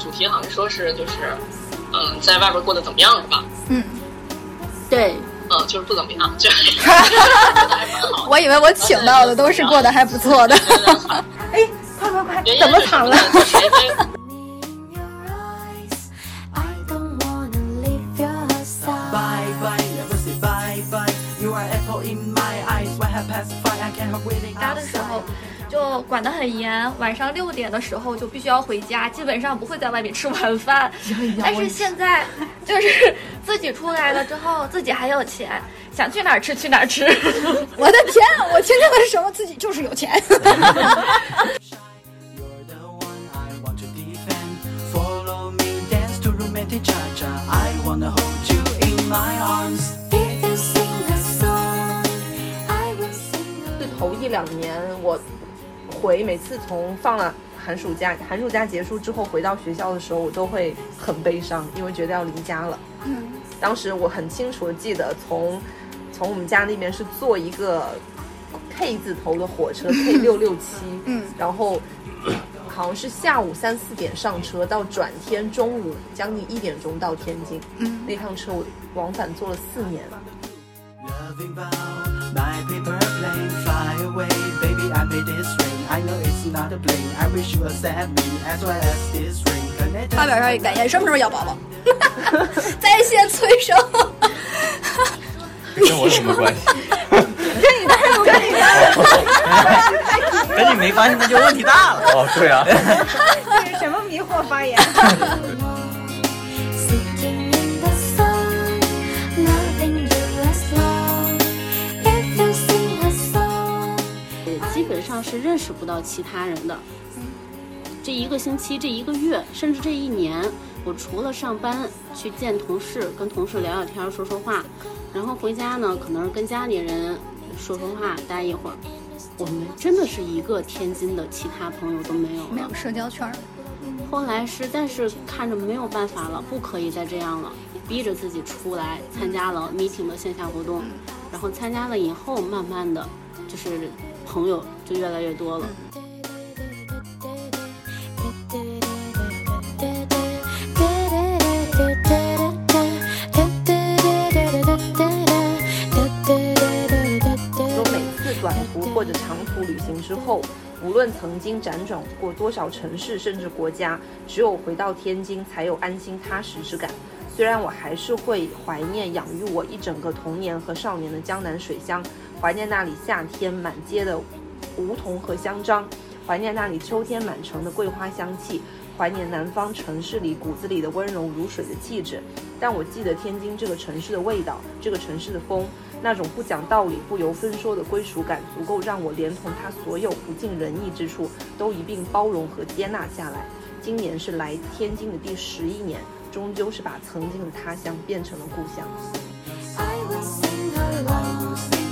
主题好像说是就是，嗯，在外边过得怎么样是吧？嗯，对，嗯，就是不怎么样，就 我以为我请到的都是过得还不错的。哎，快快快，怎么躺了？他的时候就管得很严晚上六点的时候就必须要回家基本上不会在外面吃晚饭。但是现在就是自己出来了之后自己还有钱想去哪儿吃去哪儿吃。我的天我听见的是什么自己就是有钱。Follow me dance to romantic 一两年我回，每次从放了寒暑假，寒暑假结束之后回到学校的时候，我都会很悲伤，因为觉得要离家了。嗯，当时我很清楚的记得从从我们家那边是坐一个 K 字头的火车 K 六六七，嗯，然后好像是下午三四点上车，到转天中午将近一点钟到天津。嗯，那趟车我往返坐了四年。Loving vow, my paper plane, fly away, baby. I made this ring. I know it's not a bling. I wish you accept me as well as this ring. Connected 发表一下感言，什么时候要宝宝？在线催生。跟我有什么关系？跟你没关系，那就问题大了。哦，对啊，这是什么迷惑发言？基本上是认识不到其他人的。这一个星期、这一个月，甚至这一年，我除了上班去见同事，跟同事聊聊天、说说话，然后回家呢，可能是跟家里人说说话，待一会儿。我们真的是一个天津的其他朋友都没有了。没有社交圈。后来实在是看着没有办法了，不可以再这样了，逼着自己出来参加了 meeting 的线下活动，然后参加了以后，慢慢的就是朋友就越来越多了。说每次短途或者长途旅行之后，无论曾经辗转过多少城市甚至国家，只有回到天津才有安心踏实之感。虽然我还是会怀念养育我一整个童年和少年的江南水乡，怀念那里夏天满街的梧桐和香樟，怀念那里秋天满城的桂花香气，怀念南方城市里骨子里的温柔如水的气质。但我记得天津这个城市的味道，这个城市的风，那种不讲道理、不由分说的归属感，足够让我连同它所有不尽人意之处都一并包容和接纳下来。今年是来天津的第十一年，终究是把曾经的他乡变成了故乡。I will sing along